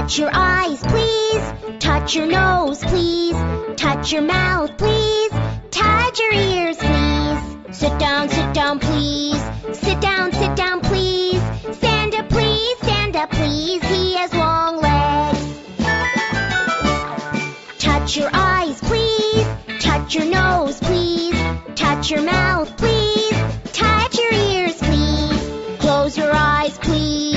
Touch your eyes, please. Touch your nose, please. Touch your mouth, please. Touch your ears, please. Sit down, sit down, please. Sit down, sit down, please. Stand up, please. Stand up, please. He has long legs. Touch your eyes, please. Touch your nose, please. Touch your mouth, please. Touch your ears, please. Close your eyes, please.